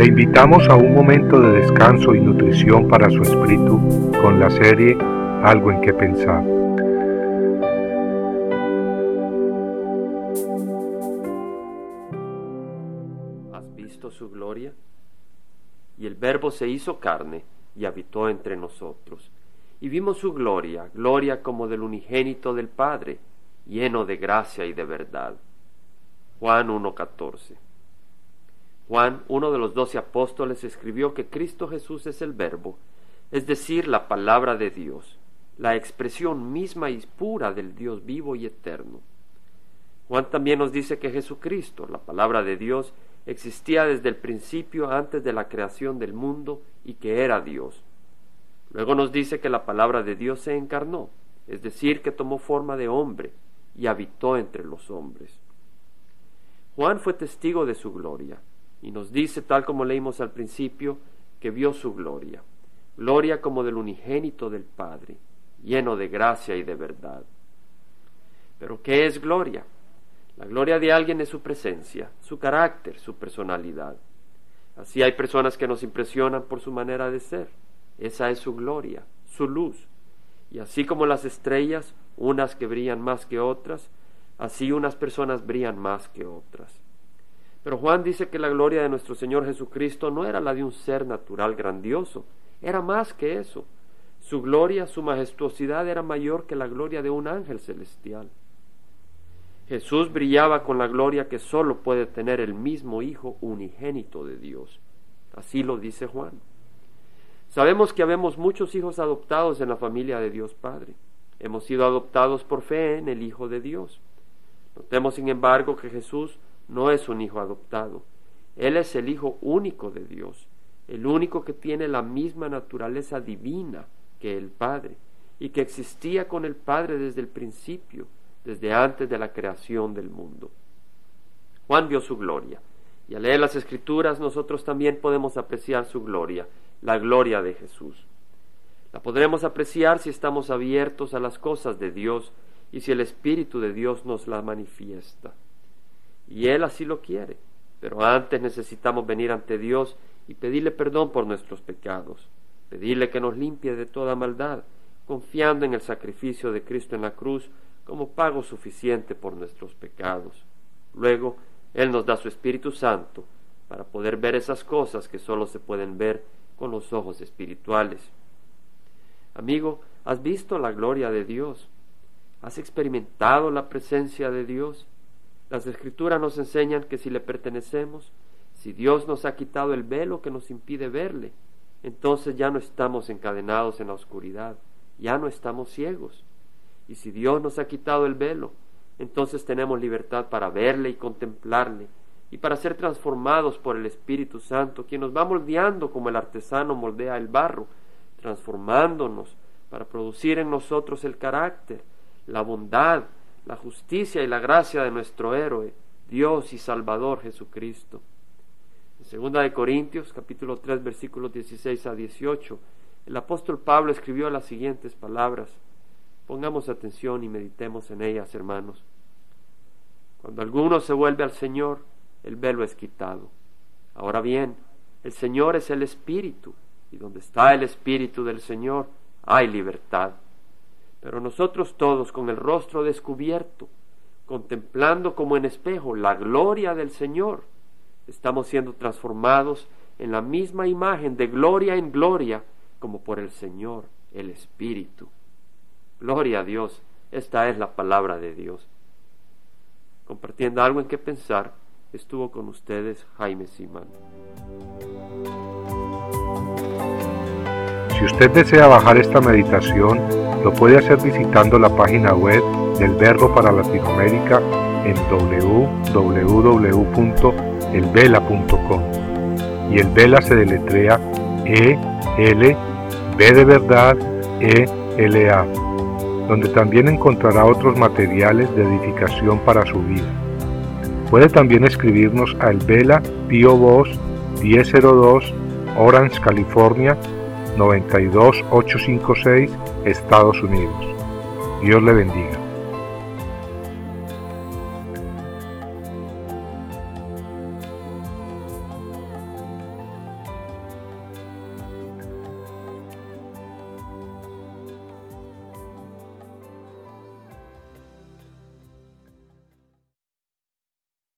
Le invitamos a un momento de descanso y nutrición para su espíritu con la serie Algo en que pensar. ¿Has visto su gloria? Y el Verbo se hizo carne y habitó entre nosotros. Y vimos su gloria, gloria como del unigénito del Padre, lleno de gracia y de verdad. Juan 1.14 Juan, uno de los doce apóstoles, escribió que Cristo Jesús es el Verbo, es decir, la palabra de Dios, la expresión misma y pura del Dios vivo y eterno. Juan también nos dice que Jesucristo, la palabra de Dios, existía desde el principio antes de la creación del mundo y que era Dios. Luego nos dice que la palabra de Dios se encarnó, es decir, que tomó forma de hombre y habitó entre los hombres. Juan fue testigo de su gloria, y nos dice, tal como leímos al principio, que vio su gloria, gloria como del unigénito del Padre, lleno de gracia y de verdad. Pero ¿qué es gloria? La gloria de alguien es su presencia, su carácter, su personalidad. Así hay personas que nos impresionan por su manera de ser. Esa es su gloria, su luz. Y así como las estrellas, unas que brillan más que otras, así unas personas brillan más que otras. Pero Juan dice que la gloria de nuestro Señor Jesucristo no era la de un ser natural grandioso, era más que eso. Su gloria, su majestuosidad era mayor que la gloria de un ángel celestial. Jesús brillaba con la gloria que sólo puede tener el mismo Hijo unigénito de Dios. Así lo dice Juan. Sabemos que habemos muchos hijos adoptados en la familia de Dios Padre. Hemos sido adoptados por fe en el Hijo de Dios. Notemos, sin embargo, que Jesús no es un hijo adoptado. Él es el Hijo único de Dios, el único que tiene la misma naturaleza divina que el Padre, y que existía con el Padre desde el principio, desde antes de la creación del mundo. Juan vio su gloria, y al leer las Escrituras nosotros también podemos apreciar su gloria, la gloria de Jesús. La podremos apreciar si estamos abiertos a las cosas de Dios y si el Espíritu de Dios nos la manifiesta y Él así lo quiere. Pero antes necesitamos venir ante Dios y pedirle perdón por nuestros pecados, pedirle que nos limpie de toda maldad, confiando en el sacrificio de Cristo en la cruz como pago suficiente por nuestros pecados. Luego, Él nos da su Espíritu Santo para poder ver esas cosas que sólo se pueden ver con los ojos espirituales. Amigo, ¿has visto la gloria de Dios? ¿Has experimentado la presencia de Dios? Las escrituras nos enseñan que si le pertenecemos, si Dios nos ha quitado el velo que nos impide verle, entonces ya no estamos encadenados en la oscuridad, ya no estamos ciegos. Y si Dios nos ha quitado el velo, entonces tenemos libertad para verle y contemplarle, y para ser transformados por el Espíritu Santo, quien nos va moldeando como el artesano moldea el barro, transformándonos para producir en nosotros el carácter, la bondad, la justicia y la gracia de nuestro héroe, Dios y Salvador Jesucristo. En 2 de Corintios, capítulo 3, versículos 16 a 18, el apóstol Pablo escribió las siguientes palabras. Pongamos atención y meditemos en ellas, hermanos. Cuando alguno se vuelve al Señor, el velo es quitado. Ahora bien, el Señor es el Espíritu, y donde está el Espíritu del Señor, hay libertad. Pero nosotros todos con el rostro descubierto, contemplando como en espejo la gloria del Señor, estamos siendo transformados en la misma imagen de gloria en gloria como por el Señor, el Espíritu. Gloria a Dios, esta es la palabra de Dios. Compartiendo algo en que pensar, estuvo con ustedes Jaime Simán. Si usted desea bajar esta meditación, lo puede hacer visitando la página web del Verbo para Latinoamérica en www.elvela.com. Y el Vela se deletrea E L B de verdad E L A, donde también encontrará otros materiales de edificación para su vida. Puede también escribirnos al Vela Pio Voz 1002 Orange, California 92856, Estados Unidos. Dios le bendiga.